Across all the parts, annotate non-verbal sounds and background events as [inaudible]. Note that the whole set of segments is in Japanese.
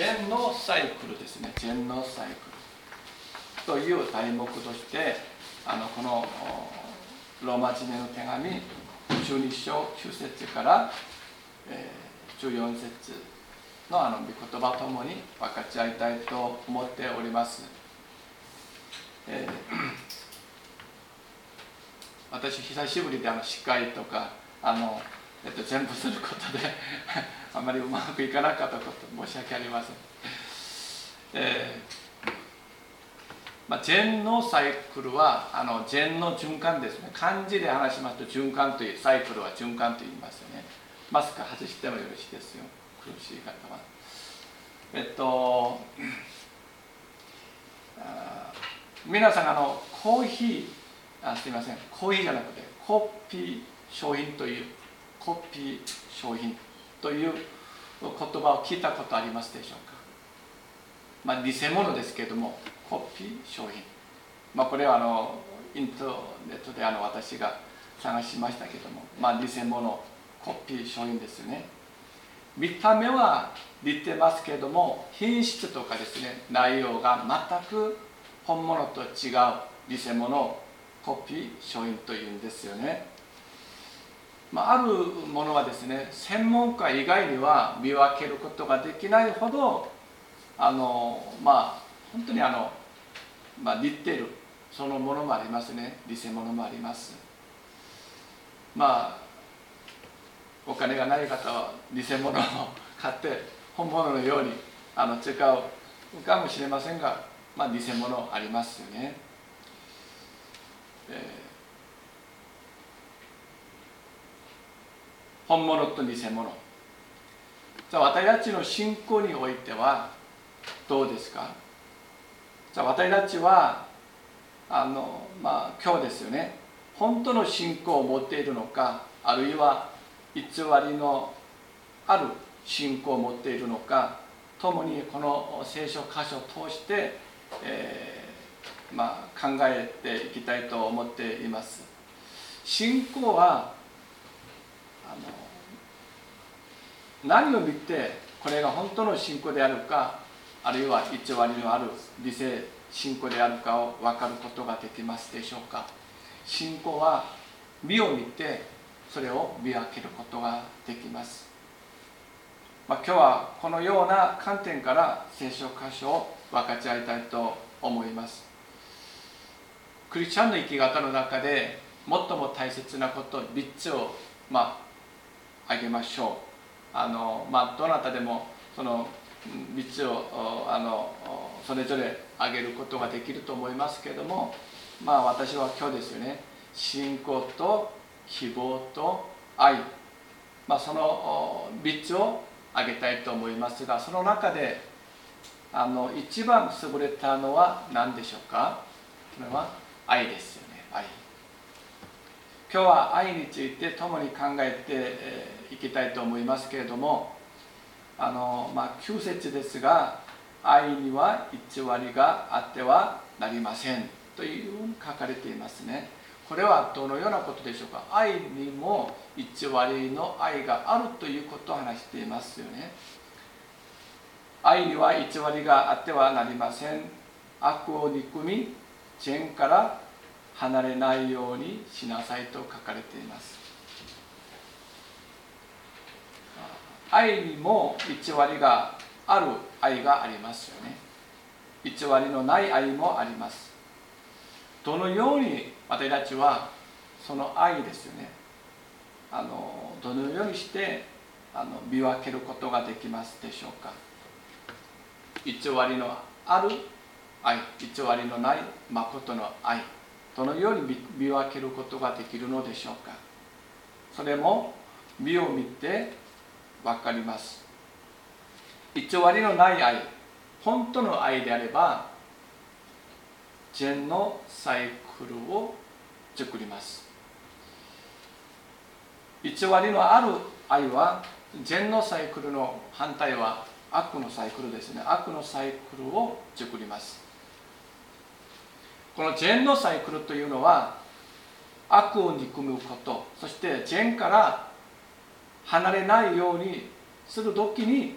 ジェンノサイクルですね。ジェンノサイクル。という題目としてあのこのローマ字の手紙12章9節から、えー、14節のあの御言葉ともに分かち合いたいと思っております、えー私久しぶりであの司会とかあの、えっと、全部することであまりうまくいかなかったこと申し訳ありません、えーまあ、ジェンのサイクルはあのジェンの循環ですね。漢字で話しますと循環というサイクルは循環と言いますよね。マスク外してもよろしいですよ。苦しい方は。えっと皆さんあのコーヒーあすみません。コーヒーじゃなくてコピー商品というコピー商品。という言葉を聞いたことありますでしょうか？まあ偽物ですけれどもコピー商品。まあこれはあのインターネットであの私が探しましたけどもまあ偽物コピー商品ですよね。見た目は似てますけれども品質とかですね内容が全く本物と違う偽物コピー書院というんですよね、まあ、あるものはですね専門家以外には見分けることができないほどあのまあ本当にあの、まあ、似てるそのものもありますね偽物もありますまあお金がない方は偽物を買って本物のようにあの使うかもしれませんが、まあ、偽物ありますよね。本物と偽物。じゃあ私たちの信仰においてはどうですか？じゃあ私たちはあのまあ今日ですよね。本当の信仰を持っているのかあるいは偽りのある信仰を持っているのかともにこの聖書箇所を通して、えーまあ、考えていきたいと思っています。信仰は何を見てこれが本当の信仰であるかあるいは偽りのある理性信仰であるかを分かることができますでしょうか。信仰は身を見てそれを見分けることができます、まあ、今日はこのような観点から聖書箇所を分かち合いたいと思います。クリスチャンの生き方の中で最も大切なこと3つをまあ挙げましょう。あの、まあ、どなたでもその3つをあのそれぞれ挙げることができると思いますけれどもまあ私は今日ですよね。信仰と希望と愛、まあ、その3つを挙げたいと思いますがその中であの一番優れたのは何でしょうか？それは愛ですよね。愛。今日は愛について共に考えていきたいと思いますけれどもあの、まあ、9節ですが愛には偽りがあってはなりませんというふうに書かれていますね。これはどのようなことでしょうか？愛にも偽りの愛があるということを話していますよね。愛には偽りがあってはなりません。悪を憎み善から離れないようにしなさいと書かれています。愛にも偽りがある愛がありますよね。偽りのない愛もあります。どのように私たちはその愛ですよね。あのどのようにしてあの見分けることができますでしょうか。偽りのある愛偽りのない誠の愛どのように見分けることができるのでしょうか。それも身を見て分かります。偽りのない愛本当の愛であれば善のサイクルを作ります。偽りのある愛は善のサイクルの反対は悪のサイクルですね。悪のサイクルを作ります。この善のサイクルというのは悪を憎むことそして善から離れないようにする時に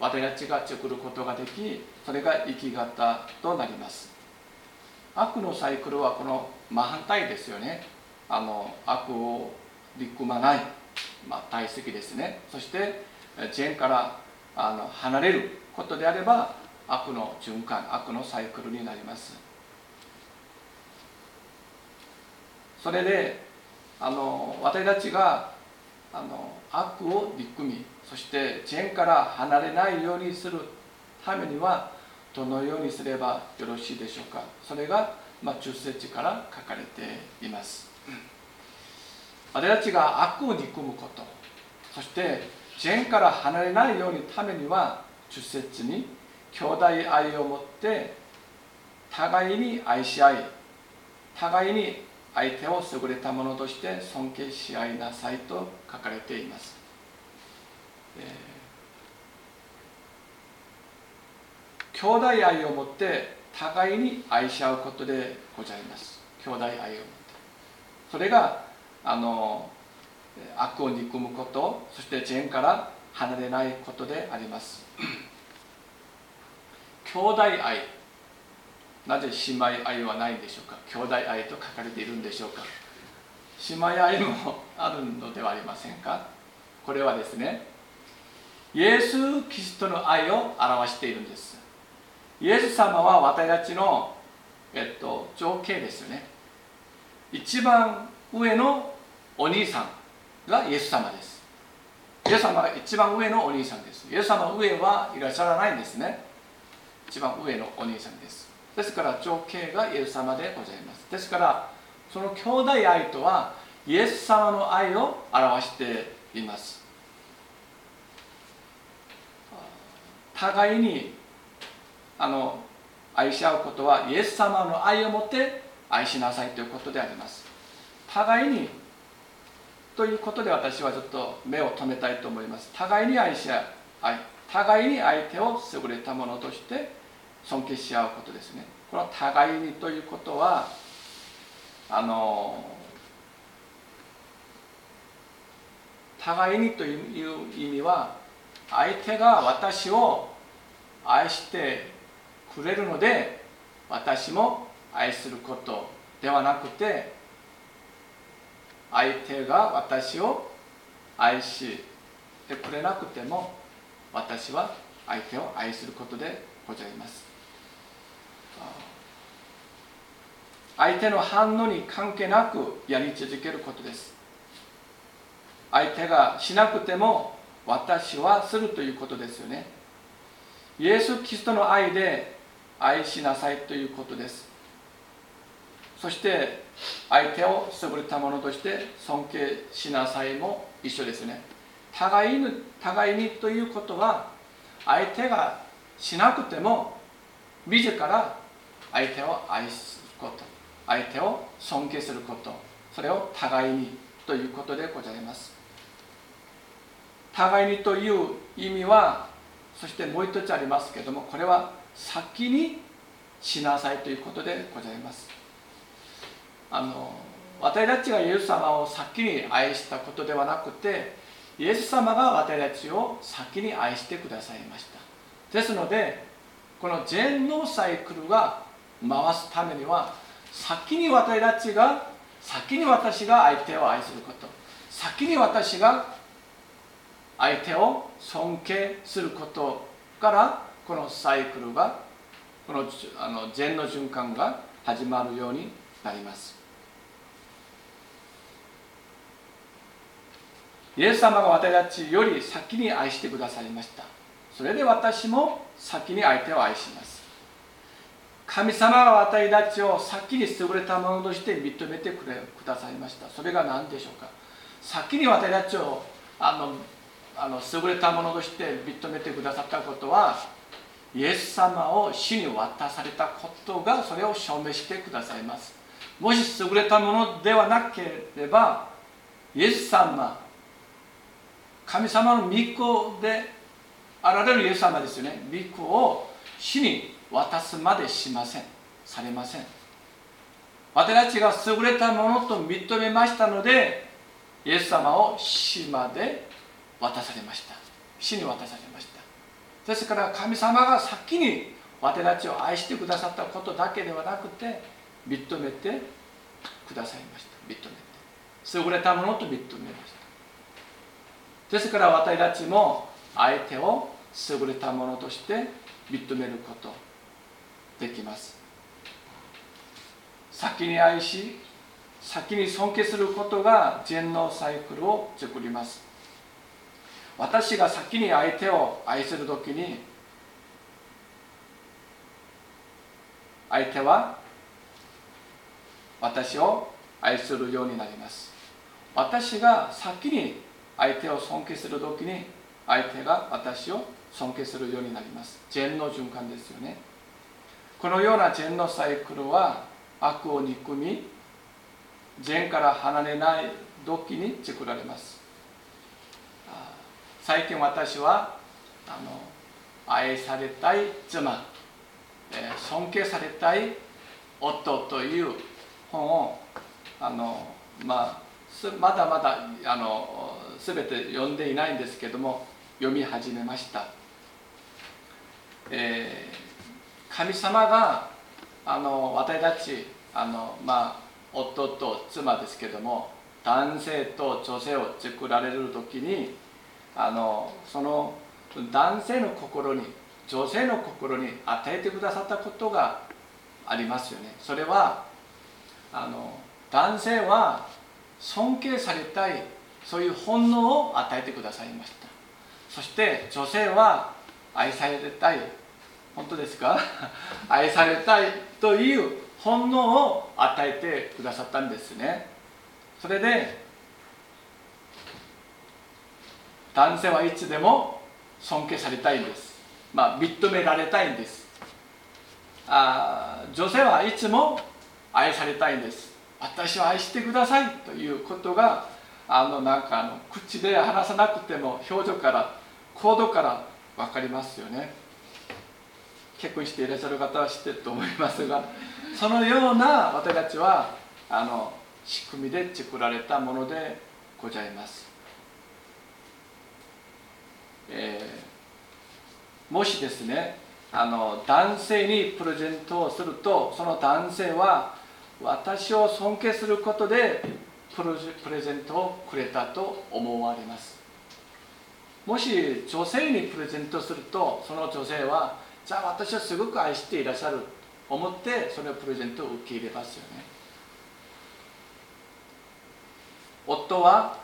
私たちが作ることができそれが生き方となります。悪のサイクルはこの真反対ですよね。あの悪を憎まない、まあ、体積ですね。そして善からあの離れることであれば悪の循環悪のサイクルになります。それであの私たちがあの悪を憎みそして善から離れないようにするためにはどのようにすればよろしいでしょうか。それが、まあ、10節から書かれています。私たちが悪を憎むことそして善から離れないようにためには10節に兄弟愛を持って互いに愛し合い互いに相手を優れたものとして尊敬し合いなさいと書かれています、えー、兄弟愛を持って互いに愛し合うことでございます。兄弟愛を持って。それがあの悪を憎むことそして善から離れないことであります。兄弟愛。なぜ姉妹愛はないんでしょうか？兄弟愛と書かれているんでしょうか？姉妹愛もあるのではありませんか？これはですねイエス・キリストの愛を表しているんです。イエス様は私たちの、えっと、情景ですよね。一番上のお兄さんがイエス様です。イエス様が一番上のお兄さんです。イエス様上はいらっしゃらないんですね。一番上のお兄さんです。ですから情景がイエス様でございます。ですからその兄弟愛とはイエス様の愛を表しています。互いにあの愛し合うことはイエス様の愛を持って愛しなさいということであります。互いにということで私はちょっと目を留めたいと思います。互いに愛し合う愛互いに相手を優れたものとして尊敬し合うことですね。この互いにということはあの互いにという意味は相手が私を愛してくれるので私も愛することではなくて相手が私を愛してくれなくても私は相手を愛することでございます。相手の反応に関係なくやり続けることです。相手がしなくても私はするということですよね。イエス・キリストの愛で愛しなさいということです。そして相手を優れたものとして尊敬しなさいも一緒ですね。互いに互いにということは相手がしなくても自ら相手を愛すること。相手を尊敬することそれを互いにということでございます。互いにという意味はそしてもう一つありますけどもこれは先にしなさいということでございます。あの私たちがイエス様を先に愛したことではなくてイエス様が私たちを先に愛してくださいました。ですのでこの全能サイクルが回すためには先に私たちが先に私が相手を愛すること。先に私が相手を尊敬することからこのサイクルがこのあの善の循環が始まるようになります。イエス様が私たちより先に愛してくださいました。それで私も先に相手を愛します。神様が私たちを先に優れたものとして認めてくれくださいました。それが何でしょうか？先に私たちをあのあの優れたものとして認めてくださったことはイエス様を死に渡されたことがそれを証明してくださいます。もし優れたものではなければイエス様神様の御子であられるイエス様ですよね。御子を死に渡すまでしません。されません。私たちが優れたものと認めましたのでイエス様を死まで渡されました。死に渡されました。ですから神様が先に私たちを愛してくださったことだけではなくて認めてくださいました。認めて。優れたものと認めました。ですから私たちも相手を優れたものとして認めること。できます。先に愛し先に尊敬することが全能サイクルを作ります。私が先に相手を愛するときに相手は私を愛するようになります。私が先に相手を尊敬するときに相手が私を尊敬するようになります。善の循環ですよね。このような善のサイクルは悪を憎み善から離れない時に作られます。最近私はあの愛されたい妻、え尊敬されたい夫という本をあの、まあ、まだまだあの全て読んでいないんですけども読み始めました、え、神様があの私たちあの、まあ、夫と妻ですけども男性と女性を作られる時にあのその男性の心に女性の心に与えてくださったことがありますよね。それはあの男性は尊敬されたいそういう本能を与えてくださいました。そして女性は愛されたい本当ですか？[laughs] 愛されたいという本能を与えてくださったんですね。それで男性はいつでも尊敬されたいんです。まあ認められたいんです。あ女性はいつも愛されたいんです。私を愛してくださいということがあのなんかあの口で話さなくても表情から行動から分かりますよね。結婚していらっしゃる方は知ってると思いますがそのような私たちはあの仕組みで作られたものでございます、えー、もしですねあの男性にプレゼントをするとその男性は私を尊敬することでプレゼントをくれたと思われます。もし女性にプレゼントするとその女性はじゃあ私はすごく愛していらっしゃると思ってそのプレゼントを受け入れますよね。夫は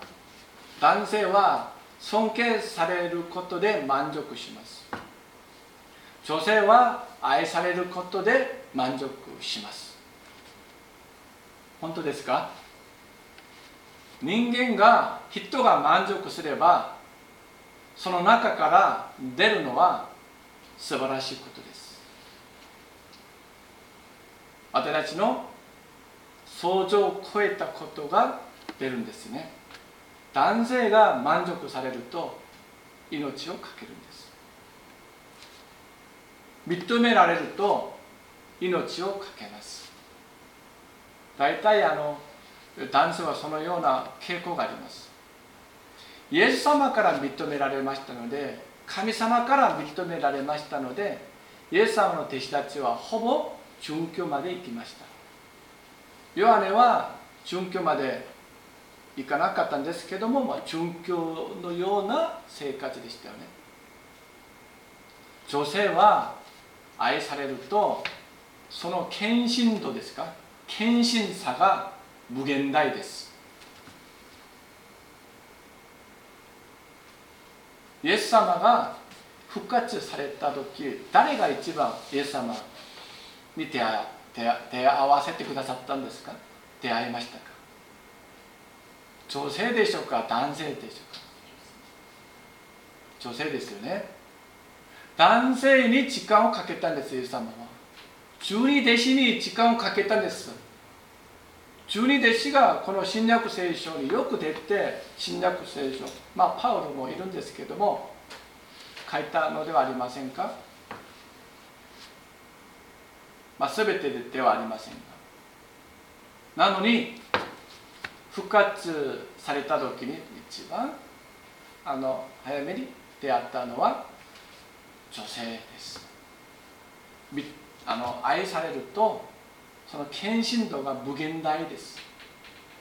男性は尊敬されることで満足します。女性は愛されることで満足します。本当ですか？人間が人が満足すればその中から出るのは素晴らしいことです。私たちの想像を超えたことが出るんですね。男性が満足されると命を懸けるんです。認められると命を懸けます。大体あの男性はそのような傾向があります。イエス様から認められましたので神様から認められましたのでイエス様の弟子たちはほぼ殉教まで行きました。ヨハネは殉教まで行かなかったんですけども、まあ、殉教のような生活でしたよね。女性は愛されるとその献身度ですか？献身さが無限大です。イエス様が復活された時誰が一番イエス様に出会出会わせてくださったんですか？出会いましたか？女性でしょうか？男性でしょうか？女性ですよね。男性に時間をかけたんですイエス様は。十二弟子に時間をかけたんです。十二弟子がこの新約聖書によく出て新約聖書まあパウロもいるんですけども書いたのではありませんか、まあ、全てではありませんがなのに復活された時に一番あの早めに出会ったのは女性です。あの愛されるとその献身度が無限大です。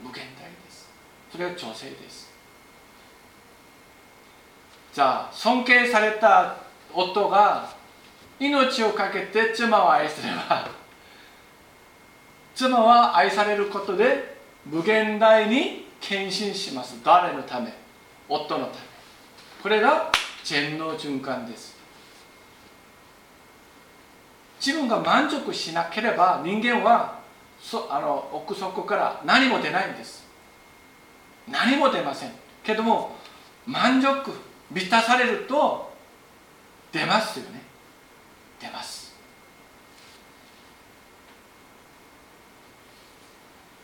無限大です。それは女性です。じゃあ尊敬された夫が命を懸けて妻を愛すれば妻は愛されることで無限大に献身します。誰のため？夫のため。これが全能循環です。自分が満足しなければ人間はそあの奥底から何も出ないんです。何も出ません。けども満足満たされると出ますよね。出ます。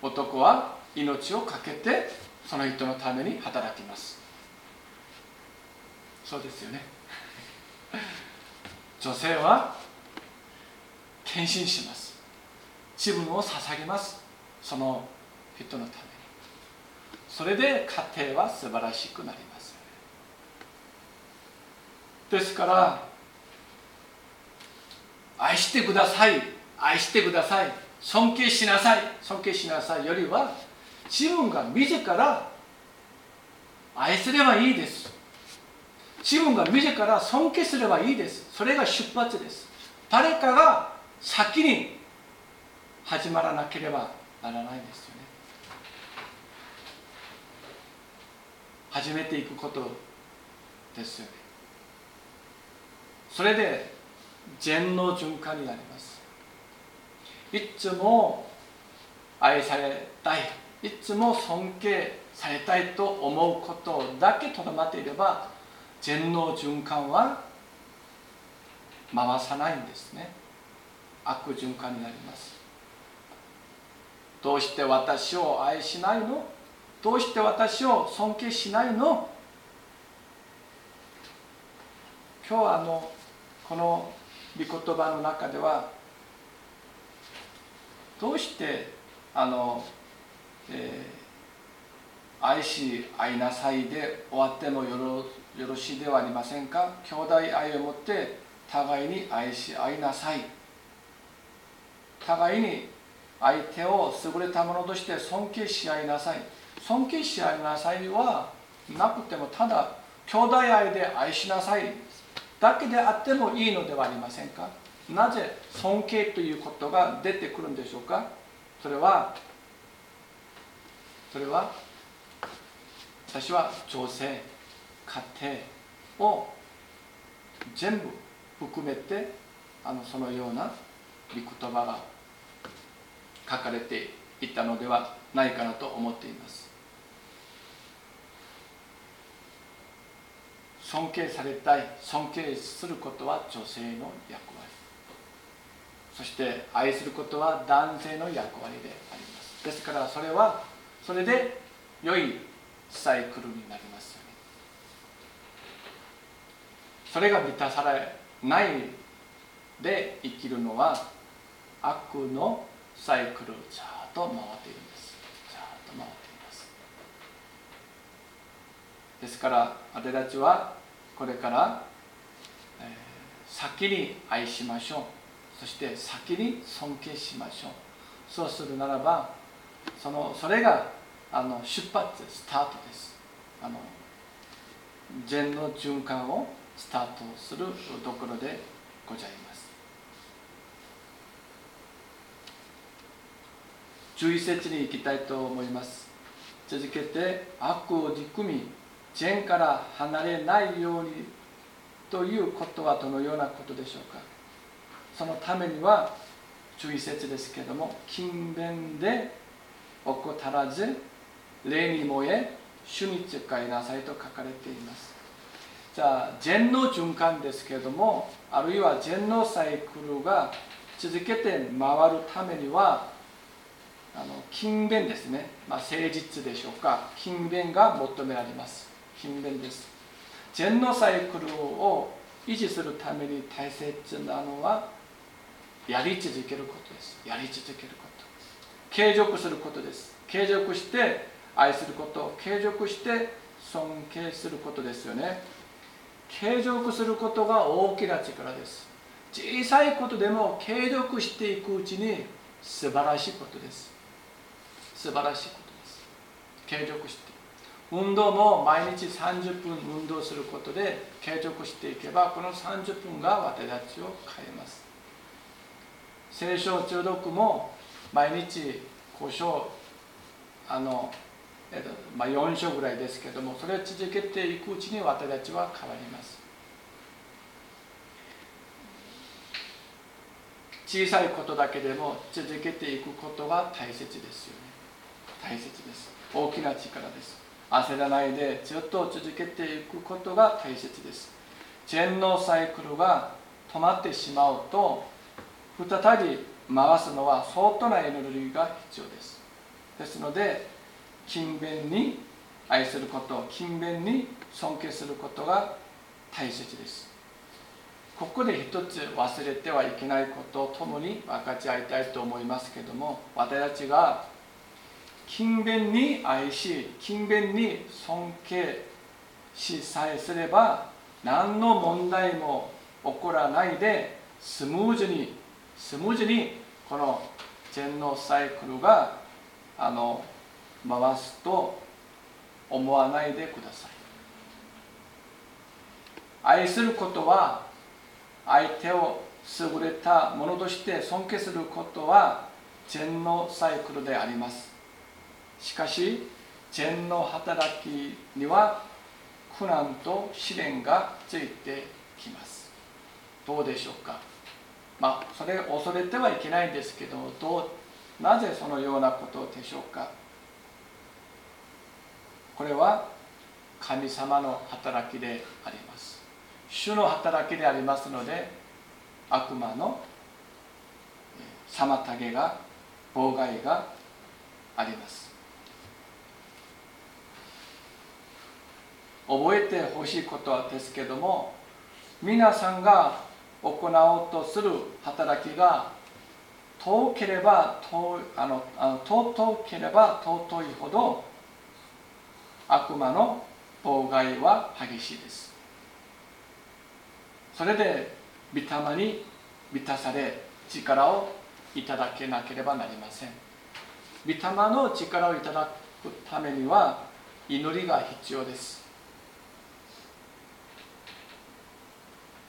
男は命を懸けてその人のために働きます。そうですよね。女性は献身します。自分を捧げます。その人のために。それで家庭は素晴らしくなります。ですから愛してください。愛してください。尊敬しなさい。尊敬しなさいよりは自分が自ら愛すればいいです。自分が自ら尊敬すればいいです。それが出発です。誰かが先に始まらなければならないんですよね。始めていくことですよね。それで全能循環になります。いつも愛されたい。いつも尊敬されたいと思うことだけとどまっていれば全能循環は回さないんですね。悪循環になります。どうして私を愛しないの？どうして私を尊敬しないの？今日はあのこの御言葉の中ではどうしてあの、えー、愛し愛なさいで終わってもよろよろしいではありませんか？兄弟愛を持って互いに愛し愛なさい。互いに相手を優れたものとして尊敬し合いなさい。尊敬し合いなさいはなくてもただ兄弟愛で愛しなさい。だけであってもいいのではありませんか？なぜ尊敬ということが出てくるんでしょうか？それはそれは私は女性家庭を全部含めてあのそのような御言葉が書かれていたのではないかなと思っています。尊敬されたい尊敬することは女性の役割。そして愛することは男性の役割であります。ですからそれはそれで良いサイクルになりますよね。それが満たされないで生きるのは悪のサイクルずっと回っているんです。ずっと回っています。ですから私たちはこれから、えー、先に愛しましょう。そして先に尊敬しましょう。そうするならばそのそれがあの出発スタートです。あの善の循環をスタートするところでございます。11節に行きたいと思います。続けて悪を憎み善から離れないようにということはどのようなことでしょうか。そのためには11節ですけども勤勉で怠らず礼に燃え主に使いなさいと書かれています。じゃあ善の循環ですけどもあるいは善のサイクルが続けて回るためにはあの勤勉ですね、まあ、誠実でしょうか。勤勉が求められます。勤勉です。禅のサイクルを維持するために大切なのはやり続けることです。やり続けること。継続することです。継続して愛すること。継続して尊敬することですよね。継続することが大きな力です。小さいことでも継続していくうちに素晴らしいことです。素晴らしいことです。継続して。運動も毎日30分運動することで継続していけばこの30分が私たちを変えます。聖書中毒も毎日故障あの、えっとまあ、4章ぐらいですけどもそれを続けていくうちに私たちは変わります。小さいことだけでも続けていくことが大切ですよね。大切です。大きな力です。焦らないでずっと続けていくことが大切です。全能サイクルが止まってしまうと再び回すのは相当なエネルギーが必要です。ですので勤勉に愛すること勤勉に尊敬することが大切です。ここで一つ忘れてはいけないことを共に分かち合いたいと思いますけども私たちが勤勉に愛し勤勉に尊敬しさえすれば何の問題も起こらないでスムーズにスムーズにこの全能サイクルがあの回すと思わないでください。愛することは相手を優れたものとして尊敬することは全能サイクルであります。しかし善の働きには苦難と試練がついてきます。どうでしょうか？まあそれ恐れてはいけないんですけどどうなぜそのようなことでしょうか？これは神様の働きであります。主の働きでありますので悪魔の妨げが妨害があります。覚えてほしいことはですけども皆さんが行おうとする働きが遠ければ遠あのあの尊ければ尊いほど悪魔の妨害は激しいです。それで御霊に満たされ力をいただけなければなりません。御霊の力をいただくためには祈りが必要です。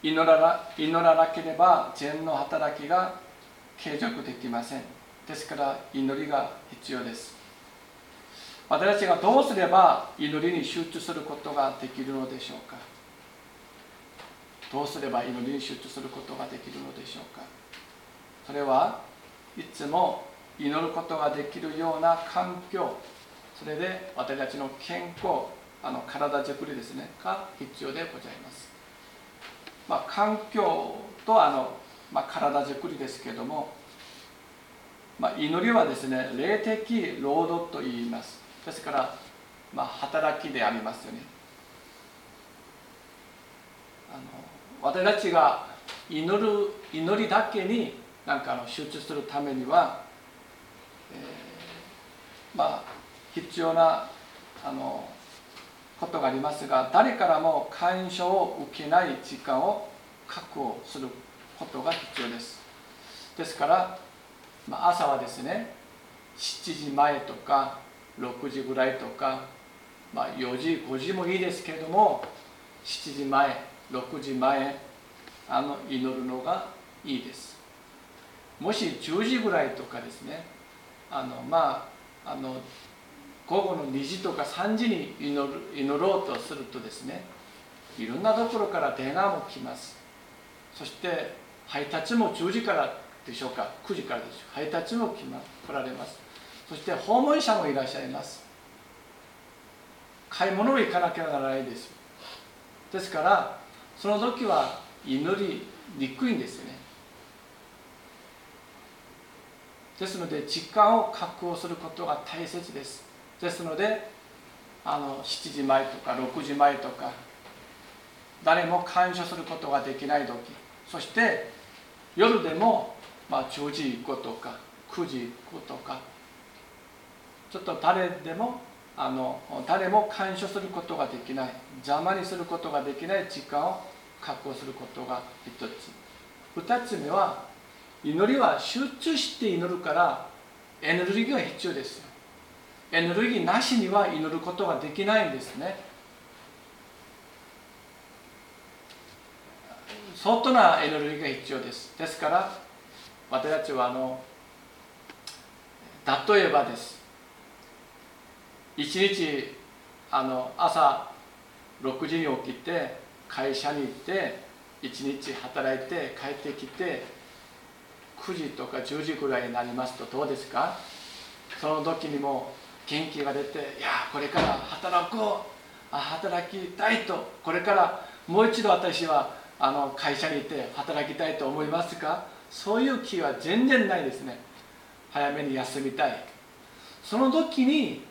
祈らな祈らなければ善の働きが継続できません。ですから祈りが必要です。私たちがどうすれば祈りに集中することができるのでしょうか。どうすれば祈りに集中することができるのでしょうか。それはいつも祈ることができるような環境。それで私たちの健康あの体づくりですねが必要でございます。まあ、環境とあの、まあ、体づくりですけども、まあ、祈りはですね霊的労働と言います。ですから、まあ、働きでありますよね。あの私たちが祈る祈りだけになんかあの集中するためには、えー、まあ必要なあのことがありますが誰からも干渉を受けない時間を確保することが必要です。ですから、まあ、朝はですね7時前とか6時ぐらいとか、まあ、4時5時もいいですけれども7時前6時前あの祈るのがいいです。もし10時ぐらいとかですねあのまああの午後の2時とか3時に祈る祈ろうとするとですねいろんなところから電話も来ます。そして配達も10時からでしょうか？9時からです配達も来,、ま、来られます。そして訪問者もいらっしゃいます。買い物も行かなきゃならないです。ですからその時は祈りにくいんですね。ですので時間を確保することが大切です。ですのであの7時前とか6時前とか誰も干渉することができない時そして夜でも、まあ、10時以降とか9時以降とかちょっと誰でもあの誰も干渉することができない邪魔にすることができない時間を確保することが一つ。二つ目は祈りは集中して祈るからエネルギーが必要ですエネルギーなしには祈ることができないんですね。相当なエネルギーが必要です。ですから私たちはあの例えばです。一日あの朝6時に起きて会社に行って一日働いて帰ってきて9時とか10時ぐらいになりますとどうですか？その時にも元気が出ていやこれから働こう。働きたいと。これからもう一度私はあの会社にいて働きたいと思いますか？そういう気は全然ないですね。早めに休みたい。その時に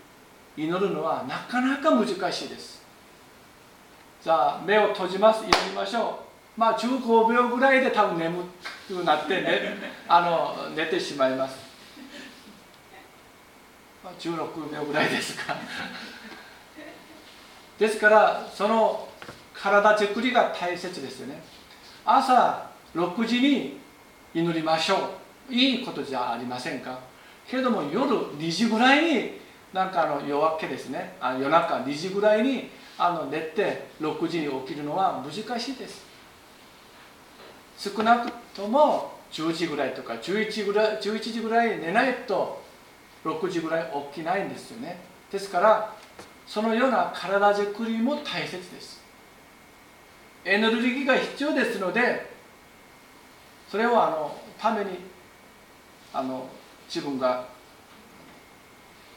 祈るのはなかなか難しいです。じゃあ目を閉じます。祈りましょう。まあ15秒ぐらいで多分眠くなってねあの寝てしまいます、16秒ぐらいですか。[laughs] ですからその体作りが大切ですよね。朝6時に祈りましょう。いいことじゃありませんか。けれども夜2時ぐらいになんかあの夜明けですね。あ夜中2時ぐらいにあの寝て6時に起きるのは難しいです。少なくとも10時ぐらいとか11時ぐらい ,11 時ぐらい寝ないと6時ぐらい起きないんですよね。ですからそのような体づくりも大切です。エネルギーが必要ですのでそれをあのためにあの自分が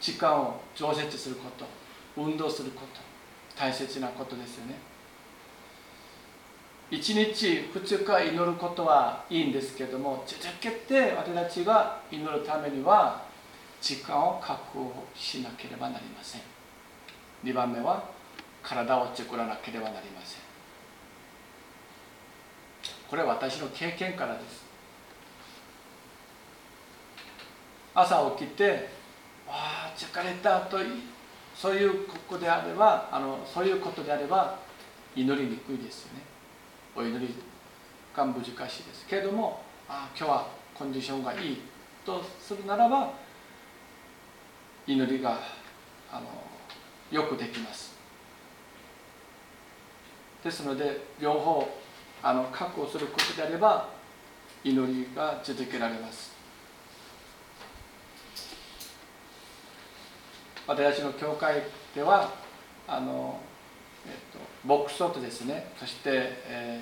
時間を調節すること運動すること大切なことですよね。1日2日祈ることはいいんですけども続けて私たちが祈るためには時間を確保しなければなりません。2番目は体を作らなければなりません。これは私の経験からです。朝起きて「わあ疲れた」とそういうことであればあのそういうことであれば祈りにくいですよね。お祈りが難しいです。けれどもあ今日はコンディションがいいとするならば祈りがあのよくできます。ですので両方あの確保することであれば祈りが続けられます。私の教会ではあの、えっと、牧師とですねそして、え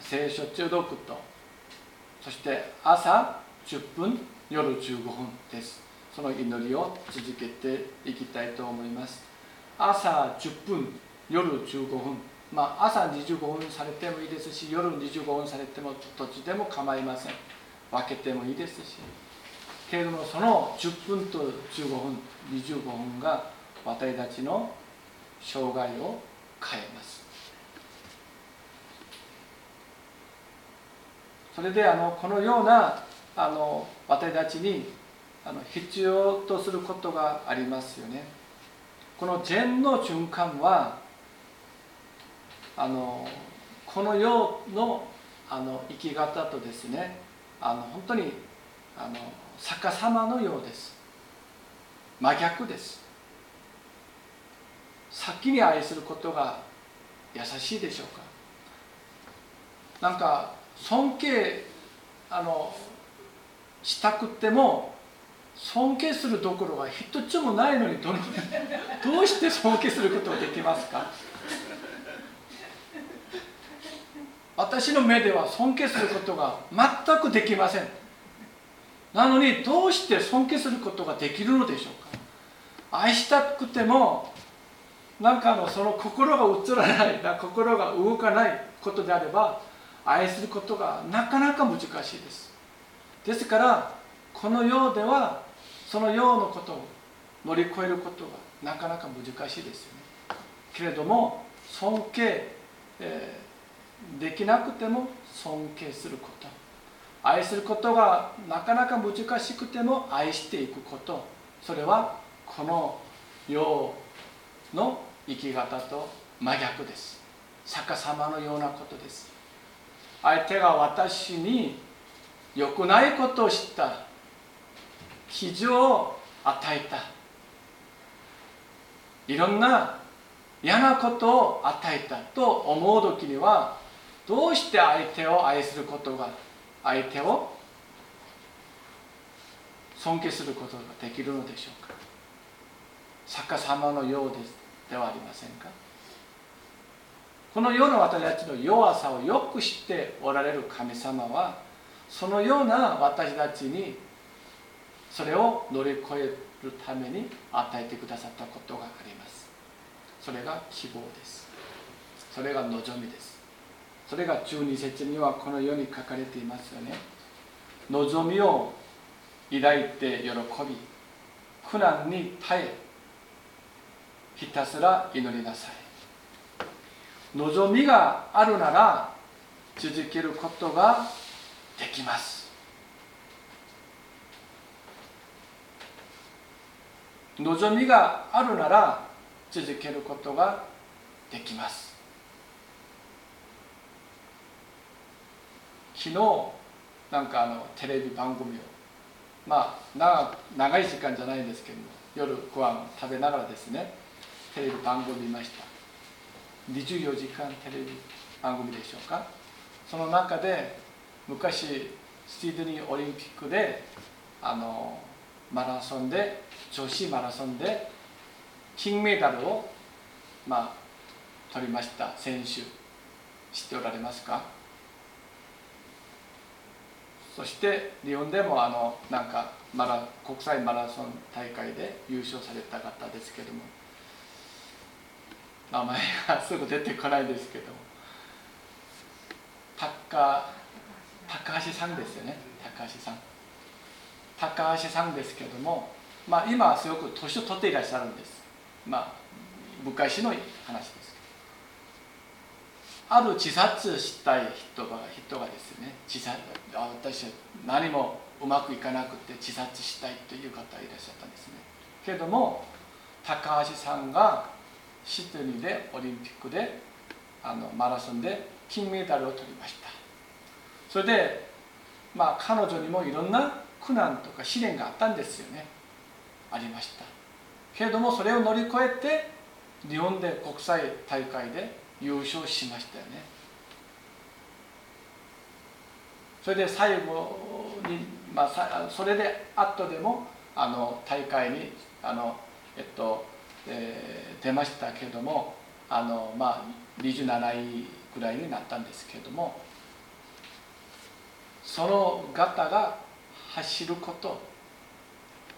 ー、聖書中毒とそして朝10分夜15分です。その祈りを続けていきたいと思います。朝10分夜15分。まあ朝25分されてもいいですし夜25分されてもどっちでも構いません。分けてもいいですし。けれどもその10分と15分25分が私たちの生涯を変えます。それであのこのようなあの私たちにあの必要とすることがありますよね。この禅の循環はあのこの世のあの生き方とですねあの本当にあの逆さまのようです。真逆です。先に愛することが優しいでしょうか。なんか尊敬あのしたくても尊敬するどころが一つもないのにどの [laughs] どうして尊敬することができますか？私の目では尊敬することが全くできません。なのにどうして尊敬することができるのでしょうか？愛したくてもなんかのその心が映らない心が動かないことであれば愛することがなかなか難しいです。ですからこの世ではその世のことを乗り越えることがなかなか難しいですよね。けれども尊敬、えー、できなくても尊敬すること。愛することがなかなか難しくても愛していくこと。それはこの世の生き方と真逆です。逆さまのようなことです。相手が私に良くないことをした。非常を与えた。いろんな嫌なことを与えたと思う時にはどうして相手を愛することが相手を尊敬することができるのでしょうか？逆さまのようですではありませんか？この世の私たちの弱さをよく知っておられる神様はそのような私たちにそれを乗り越えるために与えてくださったことがあります。それが希望です。それが望みです。それが12節にはこのように書かれていますよね。望みを抱いて喜び苦難に耐えひたすら祈りなさい。望みがあるなら続けることができます。望みがあるなら続けることができます。昨日なんかあのテレビ番組をまあ長長い時間じゃないんですけども夜ご飯食べながらですねテレビ番組見ました。24時間テレビ番組でしょうか。その中で昔シドニーオリンピックであのマラソンで女子マラソンで金メダルをまあ取りました選手。知っておられますか？そして日本でもあのなんかマラ国際マラソン大会で優勝された方ですけども。名前がすぐ出てこないですけど高高橋さんですよね。高橋さん。高橋さんですけども、まあ、今はすごく年を取っていらっしゃるんです。まあ昔の話ですある自殺したい人が人がですね自殺私は何もうまくいかなくて自殺したいという方がいらっしゃったんですね。けども高橋さんがシドニーでオリンピックであのマラソンで金メダルを取りました。それでまあ彼女にもいろんな苦難とか試練があったんですよね。ありました。けれどもそれを乗り越えて日本で国際大会で優勝しましたよね。それで最後に、まあ、それで後でもあの大会にあの、えっとえー、出ましたけどもあの、まあ、27位ぐらいになったんですけどもその方が走ること。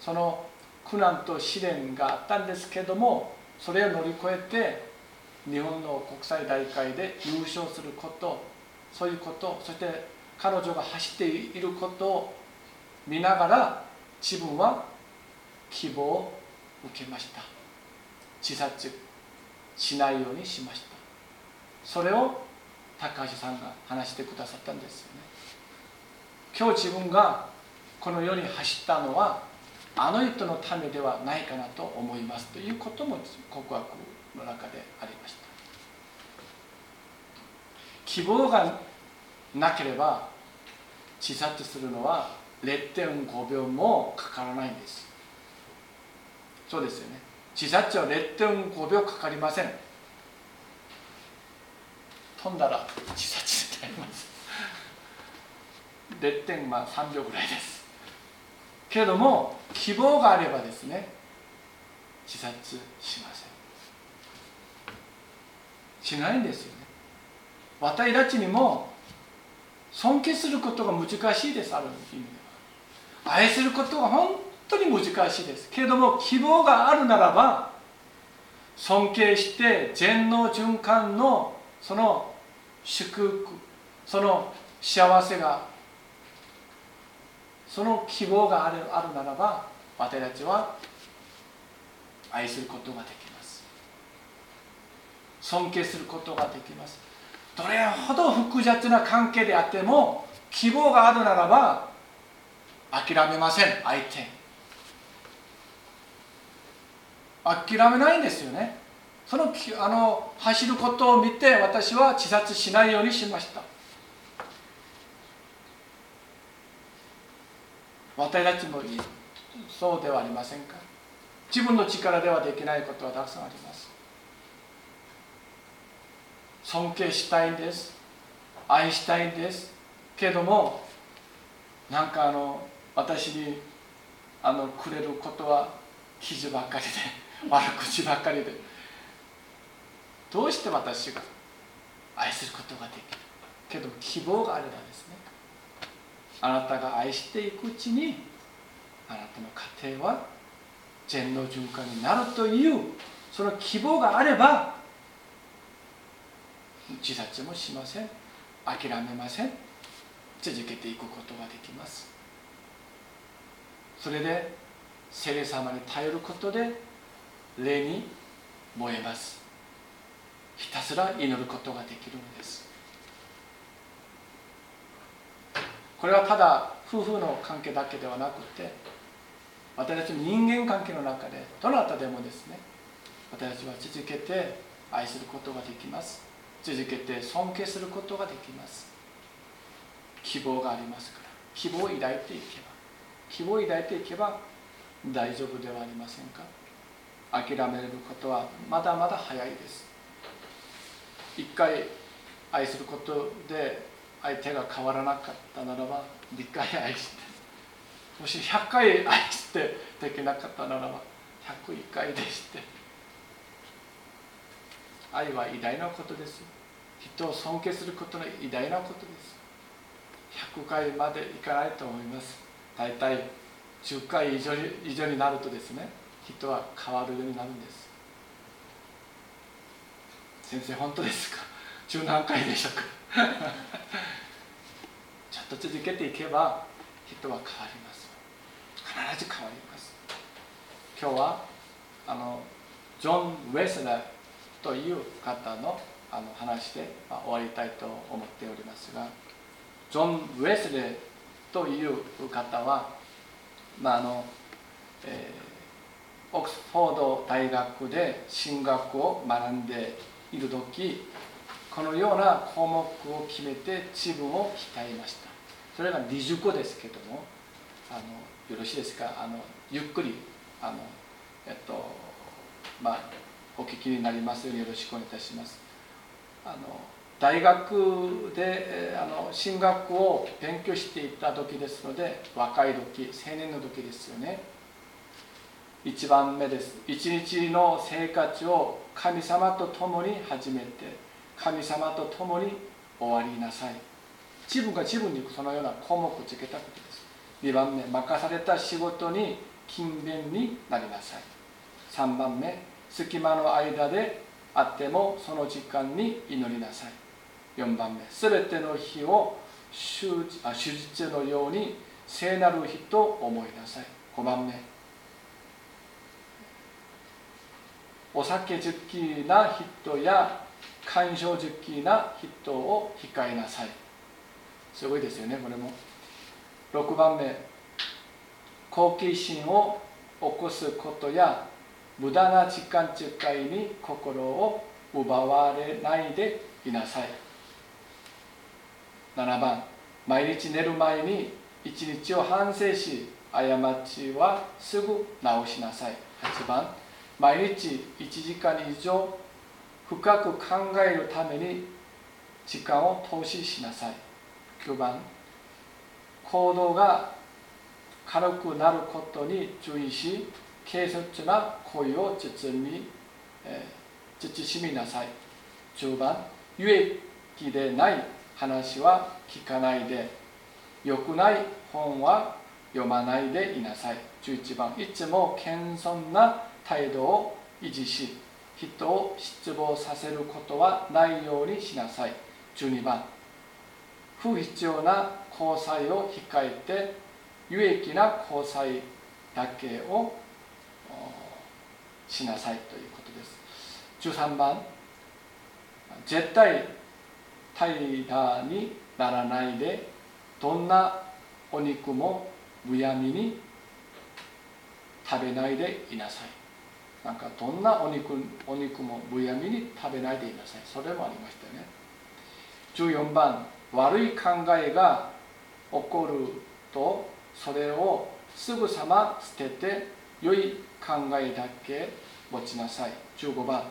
その苦難と試練があったんですけどもそれを乗り越えて日本の国際大会で優勝することそういうことそして彼女が走っていることを見ながら自分は希望を受けました。自殺しないようにしました。それを高橋さんが話してくださったんですよね。今日自分がこの世に走ったのはあの人のためではないかなと思いますということも告白の中でありました。希望がなければ自殺するのは0.5秒もかからないんです。そうですよね。自殺は0.5秒かかりません。飛んだら自殺になります。0.3秒ぐらいです。けれども希望があればですね自殺しません。しないんですよね。私たちにも尊敬することが難しいですある意味では。愛することが本当に難しいです。けれども希望があるならば尊敬して全能循環のその祝福その幸せがその希望があるあるならば私たちは愛することができます。尊敬することができます。どれほど複雑な関係であっても希望があるならば諦めません相手。諦めないんですよね。そのあの走ることを見て私は自殺しないようにしました。私たちもそうではありませんか？自分の力ではできないことはたくさんあります。尊敬したいんです。愛したいんです。けどもなんかあの私にあのくれることは傷ばっかりで [laughs] 悪口ばっかりで。どうして私が愛することができる？けど希望があればですねあなたが愛していくうちにあなたの家庭は全能循環になるというその希望があれば自殺もしません。諦めません。続けていくことができます。それで聖霊様に頼ることで霊に燃えます。ひたすら祈ることができるのです。これはただ夫婦の関係だけではなくて私たちの人間関係の中でどなたでもですね私たちは続けて愛することができます。続けて尊敬することができます。希望がありますから希望を抱いていけば希望を抱いていけば大丈夫ではありませんか。諦めることはまだまだ早いです。一回愛することで相手が変わらなかったならば2回愛してもし100回愛してできなかったならば101回でして愛は偉大なことです人を尊敬することの偉大なことです100回までいかないと思います。大体10回以上以上になるとですね人は変わるようになるんです。先生本当ですか？十何回でしょうか？[laughs] ちょっと続けていけば人は変わります。必ず変わります。今日はあのジョン・ウェスラーという方のあの話で、まあ、終わりたいと思っておりますがジョン・ウェスレーという方は、まああのえー、オックスフォード大学で進学を学んでいる時このような項目を決めて自分を鍛えました。それが20個ですけどもあのよろしいですか？あのゆっくりあの、えっとまあ、お聞きになりますようによろしくお願いいたします。あの大学であの進学を勉強していた時ですので若い時青年の時ですよね。1番目です。一日の生活を神様と共に始めて神様と共に終わりなさい。自分が自分にそのような項目をつけたことです。2番目任された仕事に勤勉になりなさい。3番目隙間の間であってもその時間に祈りなさい。4番目すべての日を手術のように聖なる日と思いなさい。5番目お酒好きな人や干渉好きな人を控えなさい。すごいですよねこれも。6番目。好奇心を起こすことや無駄な時間遣いに心を奪われないでいなさい。7番。毎日寝る前に一日を反省し過ちはすぐ直しなさい。8番。毎日1時間以上深く考えるために時間を投資しなさい。9番行動が軽くなることに注意し軽率な恋を包み、えー、慎みなさい。10番有益でない話は聞かないで良くない本は読まないでいなさい。11番いつも謙遜な態度を維持し人を失望させることはないようにしなさい。12番。不必要な交際を控えて有益な交際だけをしなさいということです。13番。絶対怠惰にならないでどんなお肉もむやみに食べないでいなさい。なんかどんなお肉お肉もむやみに食べないでいなさい。それもありましたね。14番悪い考えが起こるとそれをすぐさま捨てて良い考えだけ持ちなさい。15番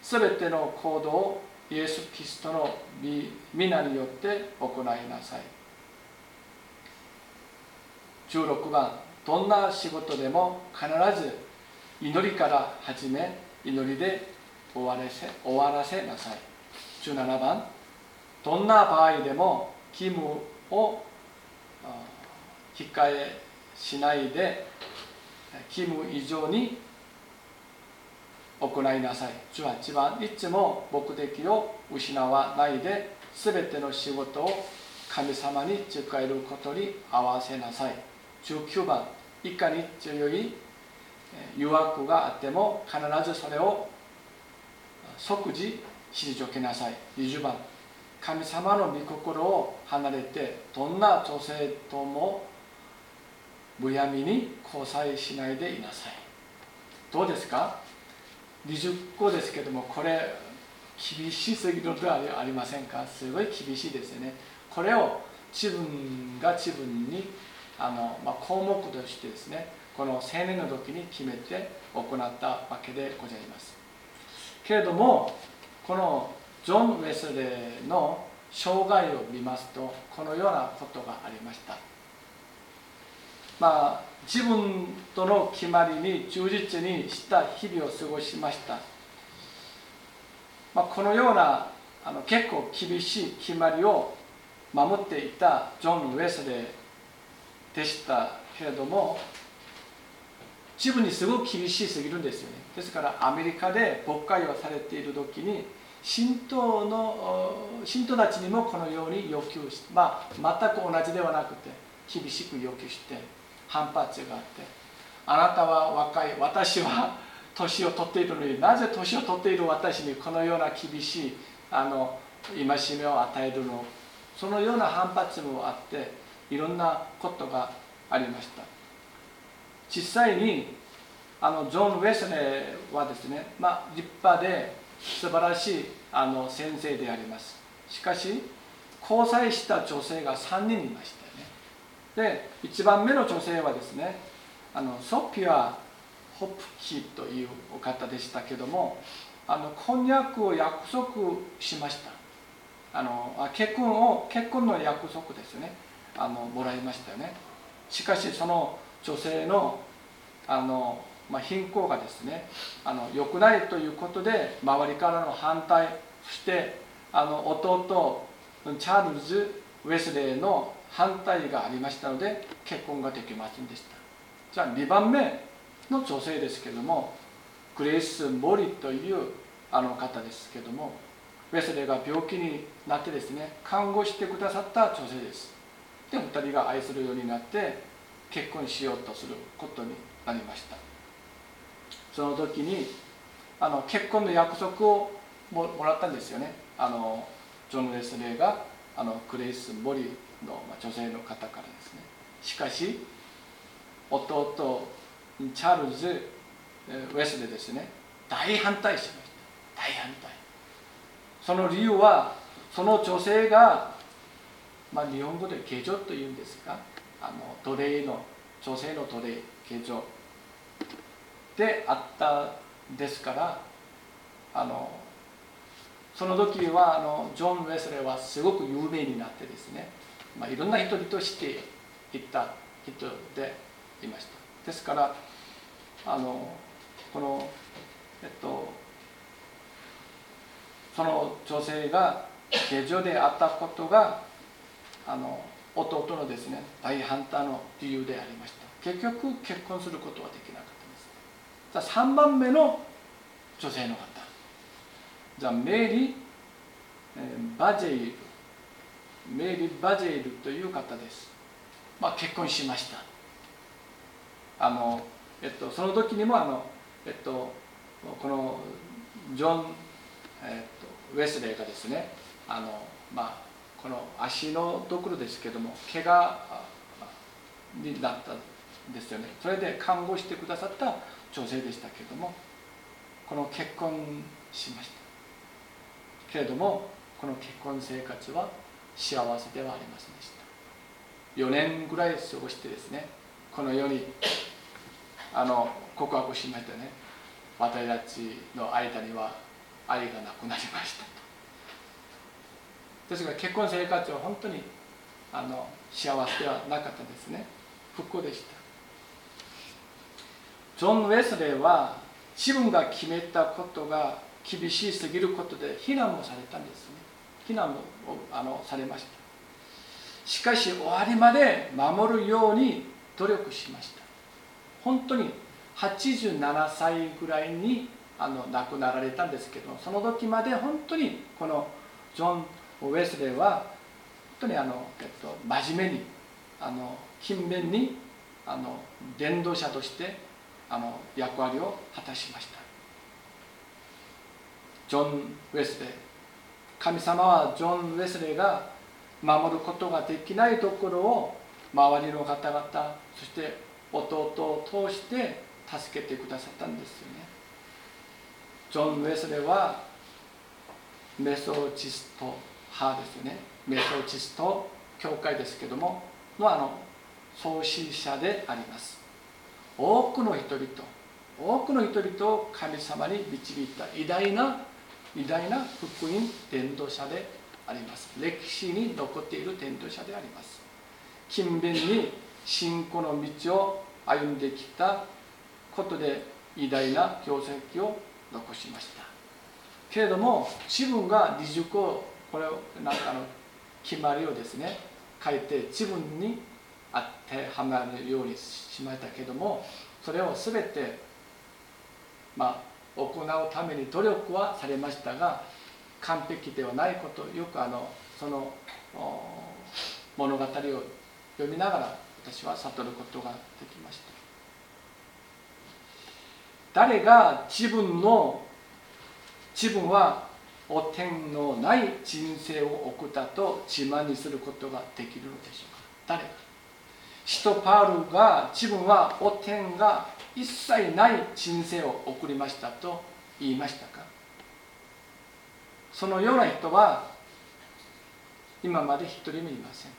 すべての行動をイエス・キリストの皆によって行いなさい。16番どんな仕事でも必ず祈りから始め祈りで終わらせ終わらせなさい。17番。どんな場合でも義務を控えしないで義務以上に行いなさい。18番。いつも目的を失わないで全ての仕事を神様に使えることに合わせなさい。19番。いかに強い誘惑があっても必ずそれを即時退けなさい。20番。神様の御心を離れてどんな女性ともむやみに交際しないでいなさい。どうですか？20個ですけどもこれ厳しすぎるのではありませんか？すごい厳しいですよね。これを自分が自分にあの、まあ、項目としてですねこの青年の時に決めて行ったわけでございます。けれどもこのジョン・ウェスレーの生涯を見ますとこのようなことがありました。まあ自分との決まりに忠実にした日々を過ごしました、まあ、このようなあの結構厳しい決まりを守っていたジョン・ウェスレーでしたけれども自分にすごく厳しすぎるんですよね。ですからアメリカで牧会をされている時に信徒の信徒たちにもこのように要求してまあ全く同じではなくて厳しく要求して反発があってあなたは若い私は [laughs] 年を取っているのになぜ年を取っている私にこのような厳しいあの戒めを与えるの？そのような反発もあっていろんなことがありました。実際にあのジョン・ウェスレーはですね、まあ、立派で素晴らしいあの先生であります。しかし交際した女性が3人いましたよね。で1番目の女性はですねあのソピア・ホップキというお方でしたけどもあの婚約を約束しました。あの結婚を結婚の約束ですよねあのもらいましたよね。しかしその女性のあの、まあ、貧困がですねあの良くないということで周りからの反対そしてあの弟チャールズ・ウェスレーの反対がありましたので結婚ができませんでした。じゃあ2番目の女性ですけどもグレース・モリというあの方ですけどもウェスレーが病気になってですね看護してくださった女性です。で2人が愛するようになって結婚しようとすることになりました。その時にあの結婚の約束をもらったんですよね。あのジョン・レスレーがあのクレイス・モリのま女性の方からですね。しかし弟チャールズ・ウェスレーですね。大反対しました。大反対。その理由はその女性が、まあ、日本語で下女というんですか？あの奴隷の女性の奴隷形状。であったですからあのその時はあのジョン・ウェスレーはすごく有名になってですね、まあ、いろんな人々としていった人でいました。ですからあのこのえっとその女性が下女であったことがあの弟のですね大反対の理由でありました。結局結婚することはできなかったです。3番目の女性の方。じゃあメリー・バジェイル。メリー・バジェイルという方です。まあ結婚しました。あのえっとその時にもあのえっとこのジョン、えっと、ウェスレーがですねあのまあこの足のところですけども怪我になったんですよね。それで看護してくださった女性でしたけどもこの結婚しました。けれどもこの結婚生活は幸せではありませんでした。4年ぐらい過ごしてですねこの世にあの告白しましたね私たちの間には愛がなくなりましたですから結婚生活は本当にあの幸せではなかったですね。不幸でした。ジョン・ウェスレーは自分が決めたことが厳しすぎることで非難もされたんですね。非難もあのされました。しかし終わりまで守るように努力しました。本当に87歳ぐらいにあの亡くなられたんですけどその時まで本当にこのジョン・ウェスレーは本当にあの、えっと、真面目にあの勤勉にあの伝道者としてあの役割を果たしました。ジョン・ウェスレー。神様はジョン・ウェスレーが守ることができないところを周りの方々そして弟を通して助けてくださったんですよね。ジョン・ウェスレーはメソチスト派ですよね。メソチスト教会ですけどものあの創始者であります。多くの人々多くの人々を神様に導いた偉大な偉大な福音伝道者であります。歴史に残っている伝道者であります。勤勉に信仰の道を歩んできたことで偉大な業績を残しました。けれども自分が理塾をこれをなんかの決まりをですね。書いて自分に当てはまるようにしましたけどもそれを全てまあ行うために努力はされましたが完璧ではないことよくあのその物語を読みながら私は悟ることができました。誰が自分の自分は汚点のない人生を送ったと自慢にすることができるのでしょうか？誰？が使徒パウルが自分は汚点が一切ない人生を送りましたと言いましたか？そのような人は今まで一人もいません。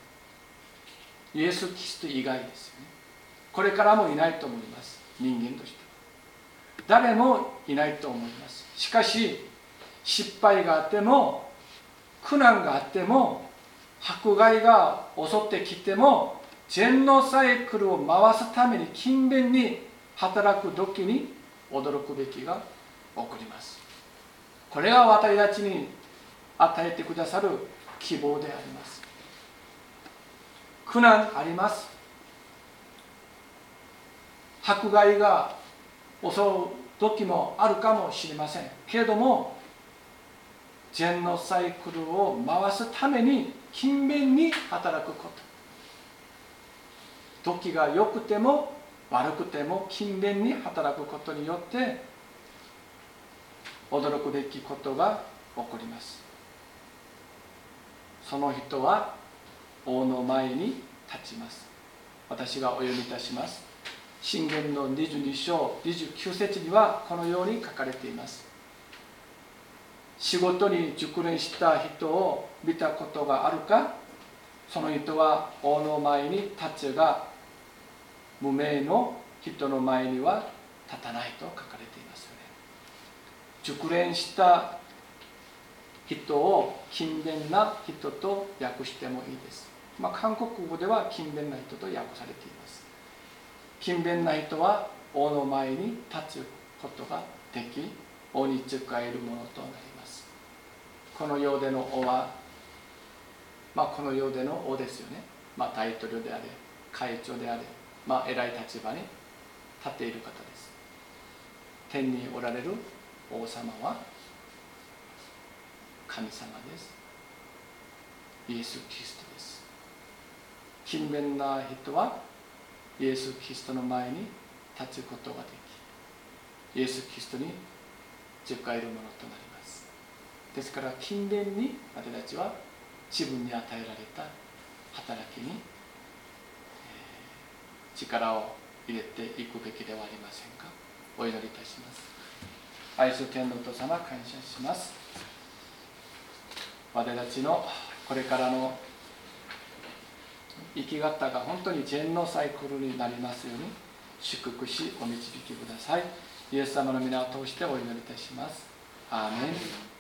イエス・キリスト以外ですよね。これからもいないと思います。人間として。誰もいないと思います。しかし失敗があっても苦難があっても迫害が襲ってきてもジェンノサイクルを回すために勤勉に働く時に驚くべきが起こります。これが私たちに与えてくださる希望であります。苦難あります。迫害が襲う時もあるかもしれません。けれどもジェンノサイクルを回すために勤勉に働くこと。時が良くても悪くても勤勉に働くことによって驚くべきことが起こります。その人は王の前に立ちます。私がお読みいたします。信玄の22章29節にはこのように書かれています。仕事に熟練した人を見たことがあるかその人は王の前に立つが無名の人の前には立たないと書かれていますよね。熟練した人を勤勉な人と訳してもいいです、まあ、韓国語では勤勉な人と訳されています。勤勉な人は王の前に立つことができ王に仕えるものとなります。この世での王はまあこの世での王ですよね、まあ、大統領であれ会長であれ、まあ、偉い立場に立っている方です。天におられる王様は神様です。イエス・キリストです。勤勉な人はイエス・キリストの前に立つことができイエス・キリストに使えるものとなります。ですから勤勉に私たちは自分に与えられた働きに力を入れていくべきではありませんか？お祈りいたします。愛する天のお父様感謝します。私たちのこれからの生き方が本当に善のサイクルになりますように祝福しお導きください。イエス様の皆を通してお祈りいたします。アーメン。